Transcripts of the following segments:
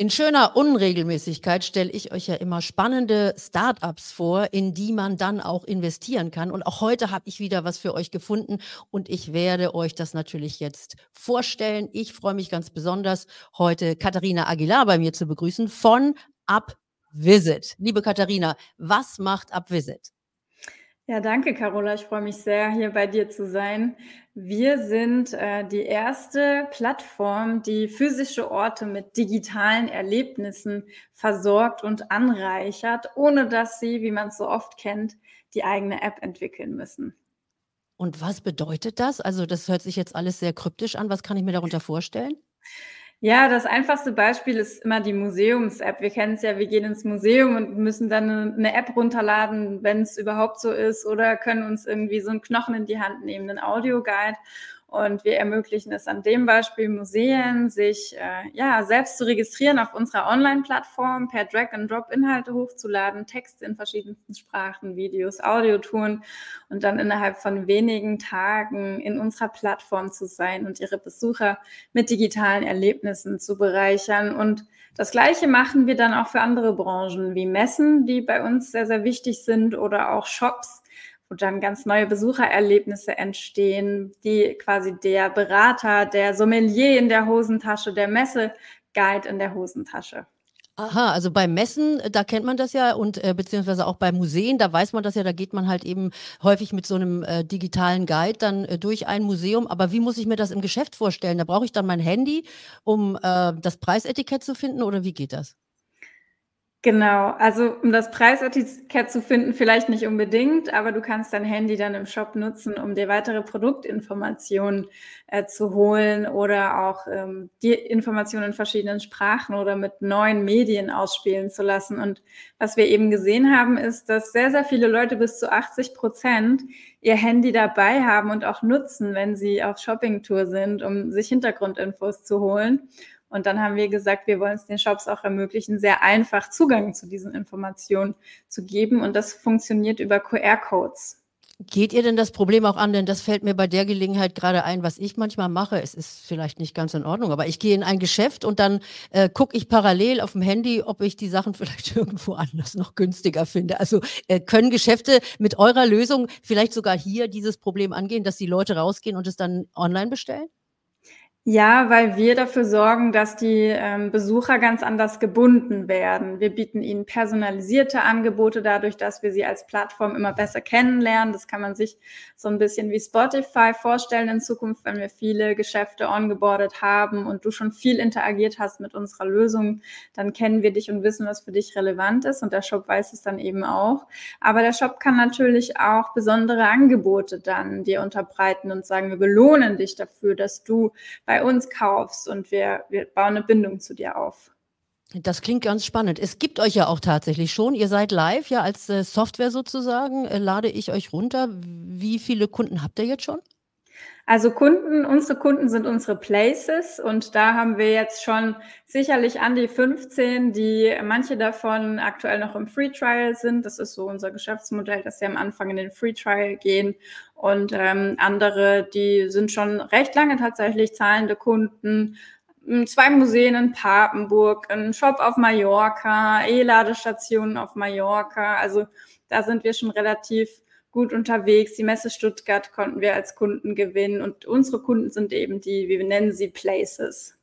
In schöner Unregelmäßigkeit stelle ich euch ja immer spannende Start-ups vor, in die man dann auch investieren kann. Und auch heute habe ich wieder was für euch gefunden und ich werde euch das natürlich jetzt vorstellen. Ich freue mich ganz besonders, heute Katharina Aguilar bei mir zu begrüßen von UpVisit. Liebe Katharina, was macht UpVisit? Ja, danke, Carola. Ich freue mich sehr, hier bei dir zu sein. Wir sind äh, die erste Plattform, die physische Orte mit digitalen Erlebnissen versorgt und anreichert, ohne dass sie, wie man es so oft kennt, die eigene App entwickeln müssen. Und was bedeutet das? Also, das hört sich jetzt alles sehr kryptisch an. Was kann ich mir darunter vorstellen? Ja, das einfachste Beispiel ist immer die Museums-App. Wir kennen es ja, wir gehen ins Museum und müssen dann eine App runterladen, wenn es überhaupt so ist, oder können uns irgendwie so einen Knochen in die Hand nehmen, einen Audioguide. Und wir ermöglichen es an dem Beispiel Museen, sich äh, ja selbst zu registrieren auf unserer Online-Plattform, per Drag-and-Drop Inhalte hochzuladen, Texte in verschiedensten Sprachen, Videos, Audiotouren und dann innerhalb von wenigen Tagen in unserer Plattform zu sein und ihre Besucher mit digitalen Erlebnissen zu bereichern. Und das Gleiche machen wir dann auch für andere Branchen wie Messen, die bei uns sehr, sehr wichtig sind oder auch Shops wo dann ganz neue Besuchererlebnisse entstehen, die quasi der Berater, der Sommelier in der Hosentasche, der Messeguide in der Hosentasche. Aha, also bei Messen, da kennt man das ja und äh, beziehungsweise auch bei Museen, da weiß man das ja, da geht man halt eben häufig mit so einem äh, digitalen Guide dann äh, durch ein Museum. Aber wie muss ich mir das im Geschäft vorstellen? Da brauche ich dann mein Handy, um äh, das Preisetikett zu finden oder wie geht das? Genau, also um das Preisetikett zu finden, vielleicht nicht unbedingt, aber du kannst dein Handy dann im Shop nutzen, um dir weitere Produktinformationen äh, zu holen oder auch ähm, die Informationen in verschiedenen Sprachen oder mit neuen Medien ausspielen zu lassen. Und was wir eben gesehen haben, ist, dass sehr, sehr viele Leute bis zu 80 Prozent ihr Handy dabei haben und auch nutzen, wenn sie auf Shoppingtour sind, um sich Hintergrundinfos zu holen. Und dann haben wir gesagt, wir wollen es den Shops auch ermöglichen, sehr einfach Zugang zu diesen Informationen zu geben. Und das funktioniert über QR-Codes. Geht ihr denn das Problem auch an? Denn das fällt mir bei der Gelegenheit gerade ein, was ich manchmal mache. Es ist vielleicht nicht ganz in Ordnung, aber ich gehe in ein Geschäft und dann äh, gucke ich parallel auf dem Handy, ob ich die Sachen vielleicht irgendwo anders noch günstiger finde. Also äh, können Geschäfte mit eurer Lösung vielleicht sogar hier dieses Problem angehen, dass die Leute rausgehen und es dann online bestellen? Ja, weil wir dafür sorgen, dass die ähm, Besucher ganz anders gebunden werden. Wir bieten ihnen personalisierte Angebote dadurch, dass wir sie als Plattform immer besser kennenlernen. Das kann man sich so ein bisschen wie Spotify vorstellen in Zukunft, wenn wir viele Geschäfte ongeboardet haben und du schon viel interagiert hast mit unserer Lösung, dann kennen wir dich und wissen, was für dich relevant ist und der Shop weiß es dann eben auch. Aber der Shop kann natürlich auch besondere Angebote dann dir unterbreiten und sagen, wir belohnen dich dafür, dass du bei uns kaufst und wir, wir bauen eine Bindung zu dir auf. Das klingt ganz spannend. Es gibt euch ja auch tatsächlich schon. Ihr seid live, ja, als äh, Software sozusagen. Äh, lade ich euch runter. Wie viele Kunden habt ihr jetzt schon? Also Kunden, unsere Kunden sind unsere Places und da haben wir jetzt schon sicherlich an die 15, die manche davon aktuell noch im Free Trial sind. Das ist so unser Geschäftsmodell, dass sie am Anfang in den Free Trial gehen und ähm, andere, die sind schon recht lange tatsächlich zahlende Kunden. Hm, zwei Museen in Papenburg, ein Shop auf Mallorca, E-Ladestationen auf Mallorca. Also da sind wir schon relativ gut unterwegs. Die Messe Stuttgart konnten wir als Kunden gewinnen und unsere Kunden sind eben die, wir nennen sie Places.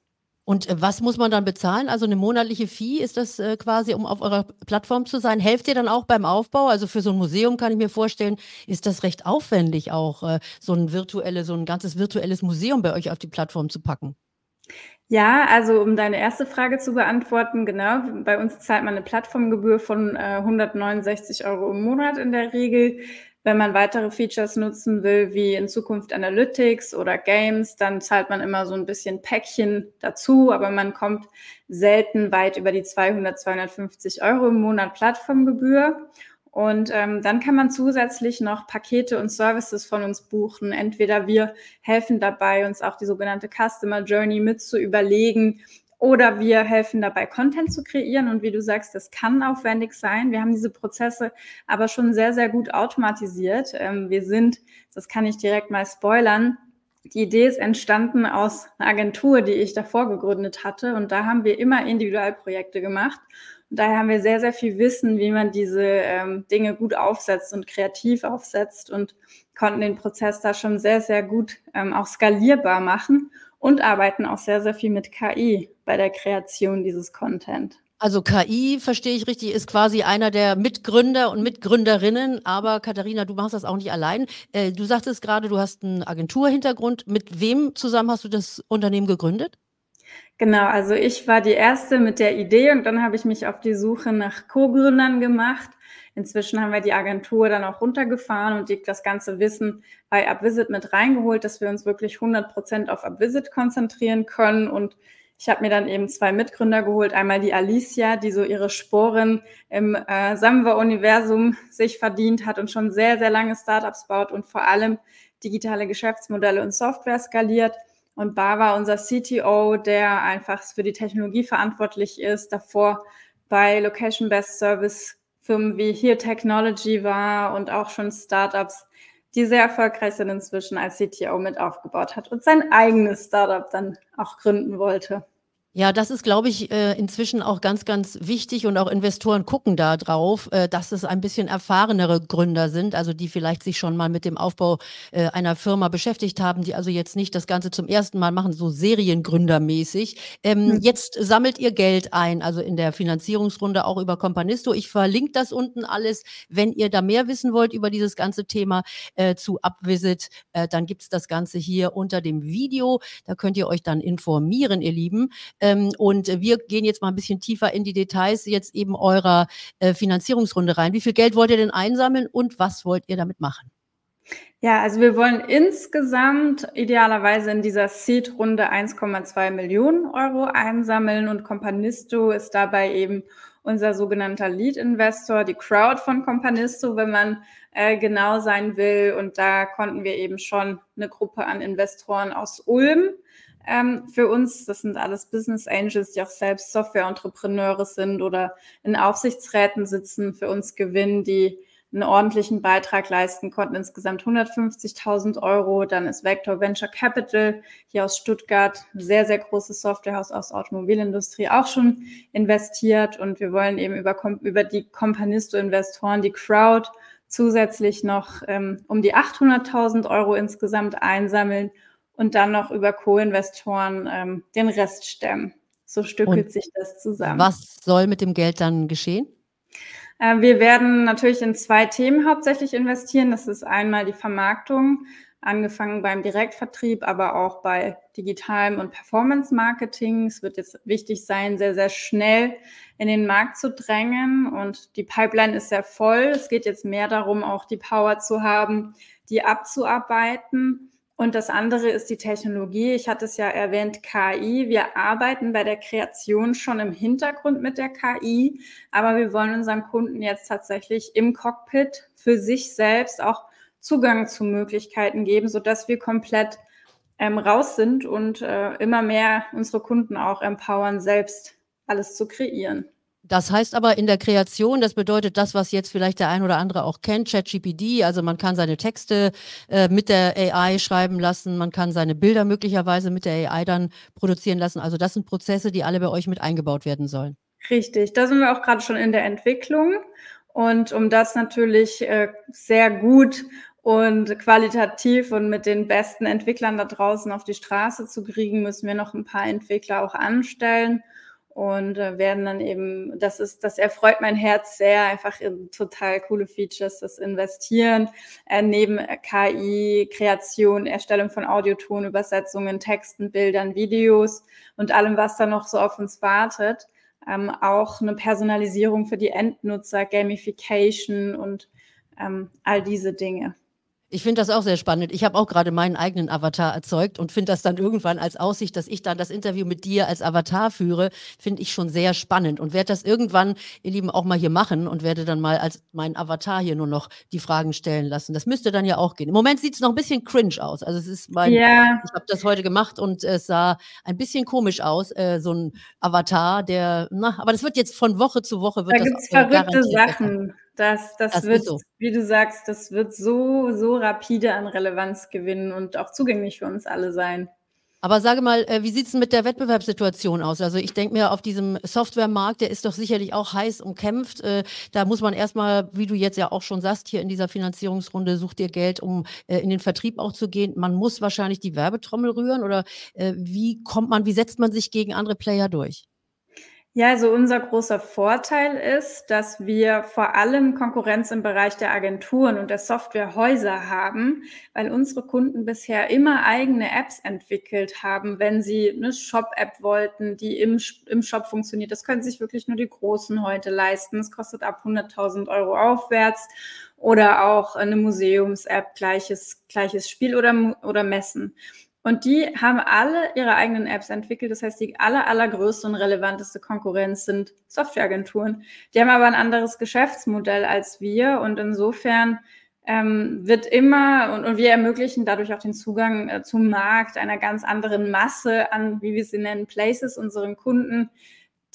Und äh, was muss man dann bezahlen? Also eine monatliche Fee ist das äh, quasi, um auf eurer Plattform zu sein. Helft ihr dann auch beim Aufbau? Also für so ein Museum kann ich mir vorstellen, ist das recht aufwendig auch, äh, so ein virtuelle, so ein ganzes virtuelles Museum bei euch auf die Plattform zu packen. Ja, also um deine erste Frage zu beantworten, genau, bei uns zahlt man eine Plattformgebühr von äh, 169 Euro im Monat in der Regel. Wenn man weitere Features nutzen will, wie in Zukunft Analytics oder Games, dann zahlt man immer so ein bisschen Päckchen dazu, aber man kommt selten weit über die 200, 250 Euro im Monat Plattformgebühr. Und ähm, dann kann man zusätzlich noch Pakete und Services von uns buchen. Entweder wir helfen dabei, uns auch die sogenannte Customer Journey mit zu überlegen, oder wir helfen dabei, Content zu kreieren. Und wie du sagst, das kann aufwendig sein. Wir haben diese Prozesse aber schon sehr, sehr gut automatisiert. Ähm, wir sind, das kann ich direkt mal spoilern, die Idee ist entstanden aus einer Agentur, die ich davor gegründet hatte. Und da haben wir immer Individualprojekte gemacht. Und daher haben wir sehr, sehr viel Wissen, wie man diese ähm, Dinge gut aufsetzt und kreativ aufsetzt und konnten den Prozess da schon sehr, sehr gut ähm, auch skalierbar machen und arbeiten auch sehr, sehr viel mit KI bei der Kreation dieses Content. Also KI, verstehe ich richtig, ist quasi einer der Mitgründer und Mitgründerinnen. Aber Katharina, du machst das auch nicht allein. Äh, du sagtest gerade, du hast einen Agenturhintergrund. Mit wem zusammen hast du das Unternehmen gegründet? Genau, also ich war die erste mit der Idee und dann habe ich mich auf die Suche nach Co-Gründern gemacht. Inzwischen haben wir die Agentur dann auch runtergefahren und die, das ganze Wissen bei UpVisit mit reingeholt, dass wir uns wirklich 100 Prozent auf UpVisit konzentrieren können. Und ich habe mir dann eben zwei Mitgründer geholt. Einmal die Alicia, die so ihre Sporen im äh, Samwa-Universum sich verdient hat und schon sehr, sehr lange Startups baut und vor allem digitale Geschäftsmodelle und Software skaliert. Und Bava, unser CTO, der einfach für die Technologie verantwortlich ist, davor bei Location Best Service Firmen wie Here Technology war und auch schon Startups, die sehr erfolgreich sind inzwischen als CTO mit aufgebaut hat und sein eigenes Startup dann auch gründen wollte. Ja, das ist, glaube ich, äh, inzwischen auch ganz, ganz wichtig und auch Investoren gucken da drauf, äh, dass es ein bisschen erfahrenere Gründer sind, also die vielleicht sich schon mal mit dem Aufbau äh, einer Firma beschäftigt haben, die also jetzt nicht das Ganze zum ersten Mal machen, so Seriengründermäßig. Ähm, hm. Jetzt sammelt ihr Geld ein, also in der Finanzierungsrunde auch über Companisto. Ich verlinke das unten alles. Wenn ihr da mehr wissen wollt über dieses ganze Thema äh, zu Upvisit, äh, dann gibt's das Ganze hier unter dem Video. Da könnt ihr euch dann informieren, ihr Lieben. Ähm, und wir gehen jetzt mal ein bisschen tiefer in die Details jetzt eben eurer äh, Finanzierungsrunde rein. Wie viel Geld wollt ihr denn einsammeln und was wollt ihr damit machen? Ja, also wir wollen insgesamt idealerweise in dieser Seed-Runde 1,2 Millionen Euro einsammeln und Companisto ist dabei eben unser sogenannter Lead-Investor, die Crowd von Companisto, wenn man äh, genau sein will. Und da konnten wir eben schon eine Gruppe an Investoren aus Ulm ähm, für uns. Das sind alles Business Angels, die auch selbst Software-Entrepreneure sind oder in Aufsichtsräten sitzen, für uns gewinnen, die einen ordentlichen Beitrag leisten konnten, insgesamt 150.000 Euro. Dann ist Vector Venture Capital hier aus Stuttgart, sehr, sehr großes Softwarehaus aus Automobilindustrie, auch schon investiert. Und wir wollen eben über, über die Companisto-Investoren, die Crowd, zusätzlich noch ähm, um die 800.000 Euro insgesamt einsammeln und dann noch über Co-Investoren ähm, den Rest stemmen. So stückelt und sich das zusammen. Was soll mit dem Geld dann geschehen? Äh, wir werden natürlich in zwei Themen hauptsächlich investieren. Das ist einmal die Vermarktung, angefangen beim Direktvertrieb, aber auch bei digitalem und Performance-Marketing. Es wird jetzt wichtig sein, sehr, sehr schnell in den Markt zu drängen. Und die Pipeline ist sehr voll. Es geht jetzt mehr darum, auch die Power zu haben, die abzuarbeiten. Und das andere ist die Technologie. Ich hatte es ja erwähnt, KI. Wir arbeiten bei der Kreation schon im Hintergrund mit der KI, aber wir wollen unseren Kunden jetzt tatsächlich im Cockpit für sich selbst auch Zugang zu Möglichkeiten geben, sodass wir komplett ähm, raus sind und äh, immer mehr unsere Kunden auch empowern, selbst alles zu kreieren. Das heißt aber in der Kreation, das bedeutet das, was jetzt vielleicht der ein oder andere auch kennt, ChatGPD, also man kann seine Texte äh, mit der AI schreiben lassen, man kann seine Bilder möglicherweise mit der AI dann produzieren lassen. Also das sind Prozesse, die alle bei euch mit eingebaut werden sollen. Richtig, da sind wir auch gerade schon in der Entwicklung. Und um das natürlich äh, sehr gut und qualitativ und mit den besten Entwicklern da draußen auf die Straße zu kriegen, müssen wir noch ein paar Entwickler auch anstellen und äh, werden dann eben, das ist, das erfreut mein Herz sehr, einfach in total coole Features, das Investieren äh, neben KI, Kreation, Erstellung von Audioton, Übersetzungen, Texten, Bildern, Videos und allem, was da noch so auf uns wartet. Ähm, auch eine Personalisierung für die Endnutzer, Gamification und ähm, all diese Dinge. Ich finde das auch sehr spannend. Ich habe auch gerade meinen eigenen Avatar erzeugt und finde das dann irgendwann als Aussicht, dass ich dann das Interview mit dir als Avatar führe, finde ich schon sehr spannend und werde das irgendwann, ihr Lieben, auch mal hier machen und werde dann mal als mein Avatar hier nur noch die Fragen stellen lassen. Das müsste dann ja auch gehen. Im Moment sieht es noch ein bisschen cringe aus. Also es ist mein, yeah. ich habe das heute gemacht und es sah ein bisschen komisch aus, äh, so ein Avatar, der, na, aber das wird jetzt von Woche zu Woche wird da gibt es verrückte Sachen. Das, das, das wird, so. wie du sagst, das wird so, so rapide an Relevanz gewinnen und auch zugänglich für uns alle sein. Aber sage mal, äh, wie sieht es mit der Wettbewerbssituation aus? Also ich denke mir, auf diesem Softwaremarkt, der ist doch sicherlich auch heiß umkämpft. Äh, da muss man erstmal, wie du jetzt ja auch schon sagst, hier in dieser Finanzierungsrunde, sucht ihr Geld, um äh, in den Vertrieb auch zu gehen. Man muss wahrscheinlich die Werbetrommel rühren oder wie kommt man, wie setzt man sich gegen andere Player durch? Ja, also unser großer Vorteil ist, dass wir vor allem Konkurrenz im Bereich der Agenturen und der Softwarehäuser haben, weil unsere Kunden bisher immer eigene Apps entwickelt haben, wenn sie eine Shop-App wollten, die im, im Shop funktioniert. Das können sich wirklich nur die Großen heute leisten. Es kostet ab 100.000 Euro aufwärts oder auch eine Museums-App, gleiches, gleiches Spiel oder, oder Messen. Und die haben alle ihre eigenen Apps entwickelt. Das heißt, die aller, allergrößte und relevanteste Konkurrenz sind Softwareagenturen. Die haben aber ein anderes Geschäftsmodell als wir. Und insofern ähm, wird immer, und, und, wir ermöglichen dadurch auch den Zugang äh, zum Markt einer ganz anderen Masse an, wie wir sie nennen, Places, unseren Kunden,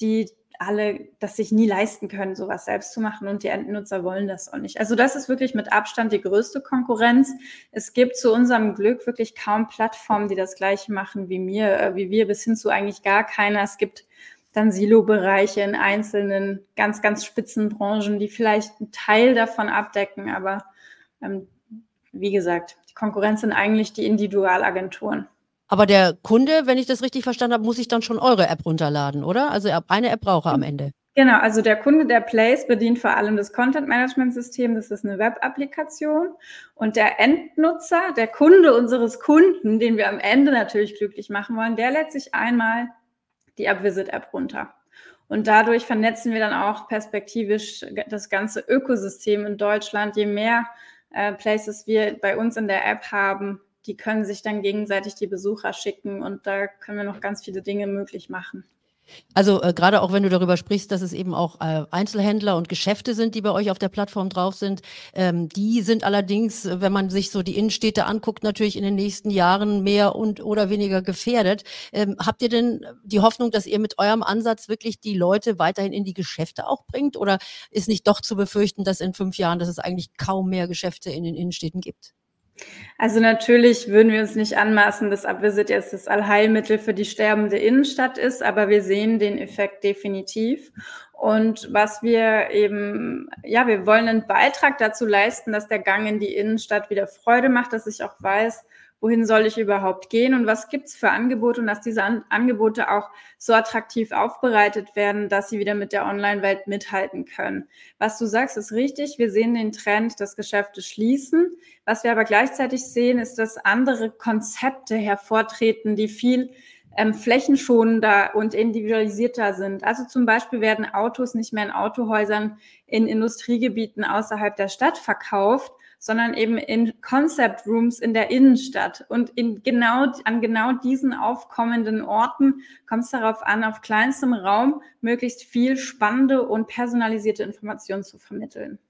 die alle das sich nie leisten können, sowas selbst zu machen und die Endnutzer wollen das auch nicht. Also das ist wirklich mit Abstand die größte Konkurrenz. Es gibt zu unserem Glück wirklich kaum Plattformen, die das gleiche machen wie mir, äh, wie wir, bis hin zu eigentlich gar keiner. Es gibt dann Silo-Bereiche in einzelnen ganz, ganz spitzen Branchen, die vielleicht einen Teil davon abdecken, aber ähm, wie gesagt, die Konkurrenz sind eigentlich die Individualagenturen. Aber der Kunde, wenn ich das richtig verstanden habe, muss sich dann schon eure App runterladen, oder? Also eine App braucht er am Ende. Genau, also der Kunde, der Place, bedient vor allem das Content Management System. Das ist eine Web-Applikation. Und der Endnutzer, der Kunde unseres Kunden, den wir am Ende natürlich glücklich machen wollen, der lädt sich einmal die AppVisit-App runter. Und dadurch vernetzen wir dann auch perspektivisch das ganze Ökosystem in Deutschland. Je mehr äh, Places wir bei uns in der App haben, die können sich dann gegenseitig die Besucher schicken und da können wir noch ganz viele Dinge möglich machen. Also äh, gerade auch wenn du darüber sprichst, dass es eben auch äh, Einzelhändler und Geschäfte sind, die bei euch auf der Plattform drauf sind. Ähm, die sind allerdings, wenn man sich so die Innenstädte anguckt, natürlich in den nächsten Jahren mehr und oder weniger gefährdet. Ähm, habt ihr denn die Hoffnung, dass ihr mit eurem Ansatz wirklich die Leute weiterhin in die Geschäfte auch bringt? Oder ist nicht doch zu befürchten, dass in fünf Jahren, dass es eigentlich kaum mehr Geschäfte in den Innenstädten gibt? Also natürlich würden wir uns nicht anmaßen, dass Abvisit jetzt das Allheilmittel für die sterbende Innenstadt ist, aber wir sehen den Effekt definitiv. Und was wir eben, ja, wir wollen einen Beitrag dazu leisten, dass der Gang in die Innenstadt wieder Freude macht, dass ich auch weiß, wohin soll ich überhaupt gehen und was gibt's für Angebote und dass diese An Angebote auch so attraktiv aufbereitet werden, dass sie wieder mit der Online-Welt mithalten können. Was du sagst, ist richtig. Wir sehen den Trend, dass Geschäfte schließen. Was wir aber gleichzeitig sehen, ist, dass andere Konzepte hervortreten, die viel ähm, flächenschonender und individualisierter sind. Also zum Beispiel werden Autos nicht mehr in Autohäusern in Industriegebieten außerhalb der Stadt verkauft, sondern eben in Concept Rooms in der Innenstadt. Und in genau, an genau diesen aufkommenden Orten kommt es darauf an, auf kleinstem Raum möglichst viel spannende und personalisierte Informationen zu vermitteln.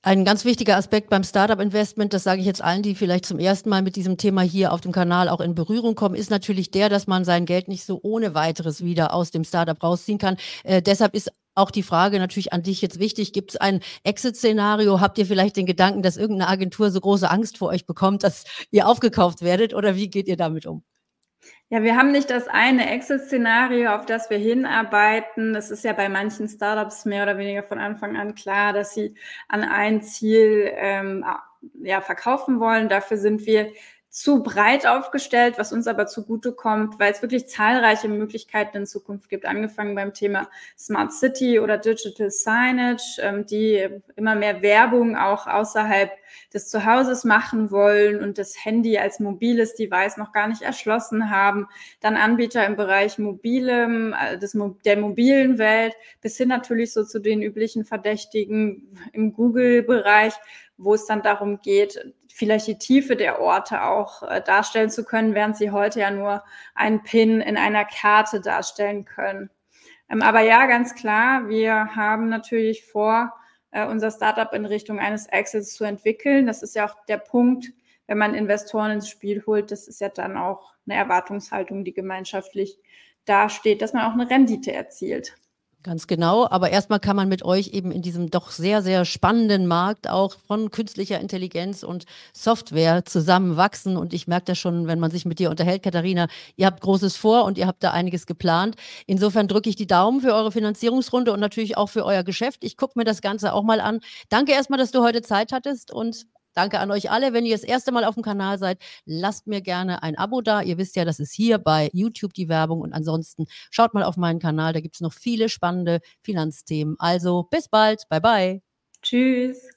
Ein ganz wichtiger Aspekt beim Startup-Investment, das sage ich jetzt allen, die vielleicht zum ersten Mal mit diesem Thema hier auf dem Kanal auch in Berührung kommen, ist natürlich der, dass man sein Geld nicht so ohne weiteres wieder aus dem Startup rausziehen kann. Äh, deshalb ist auch die Frage natürlich an dich jetzt wichtig. Gibt es ein Exit-Szenario? Habt ihr vielleicht den Gedanken, dass irgendeine Agentur so große Angst vor euch bekommt, dass ihr aufgekauft werdet? Oder wie geht ihr damit um? Ja, wir haben nicht das eine Exit-Szenario, auf das wir hinarbeiten. Das ist ja bei manchen Startups mehr oder weniger von Anfang an klar, dass sie an ein Ziel ähm, ja, verkaufen wollen. Dafür sind wir zu breit aufgestellt, was uns aber zugute kommt, weil es wirklich zahlreiche Möglichkeiten in Zukunft gibt, angefangen beim Thema Smart City oder Digital Signage, ähm, die immer mehr Werbung auch außerhalb des Zuhauses machen wollen und das Handy als mobiles Device noch gar nicht erschlossen haben. Dann Anbieter im Bereich mobilem, äh, des, der mobilen Welt, bis hin natürlich so zu den üblichen Verdächtigen im Google-Bereich, wo es dann darum geht, vielleicht die Tiefe der Orte auch äh, darstellen zu können, während sie heute ja nur einen Pin in einer Karte darstellen können. Ähm, aber ja, ganz klar, wir haben natürlich vor, äh, unser Startup in Richtung eines Exits zu entwickeln. Das ist ja auch der Punkt, wenn man Investoren ins Spiel holt, das ist ja dann auch eine Erwartungshaltung, die gemeinschaftlich dasteht, dass man auch eine Rendite erzielt. Ganz genau. Aber erstmal kann man mit euch eben in diesem doch sehr, sehr spannenden Markt auch von künstlicher Intelligenz und Software zusammenwachsen. Und ich merke das schon, wenn man sich mit dir unterhält, Katharina, ihr habt Großes vor und ihr habt da einiges geplant. Insofern drücke ich die Daumen für eure Finanzierungsrunde und natürlich auch für euer Geschäft. Ich gucke mir das Ganze auch mal an. Danke erstmal, dass du heute Zeit hattest und Danke an euch alle. Wenn ihr das erste Mal auf dem Kanal seid, lasst mir gerne ein Abo da. Ihr wisst ja, das ist hier bei YouTube die Werbung. Und ansonsten schaut mal auf meinen Kanal. Da gibt es noch viele spannende Finanzthemen. Also bis bald. Bye bye. Tschüss.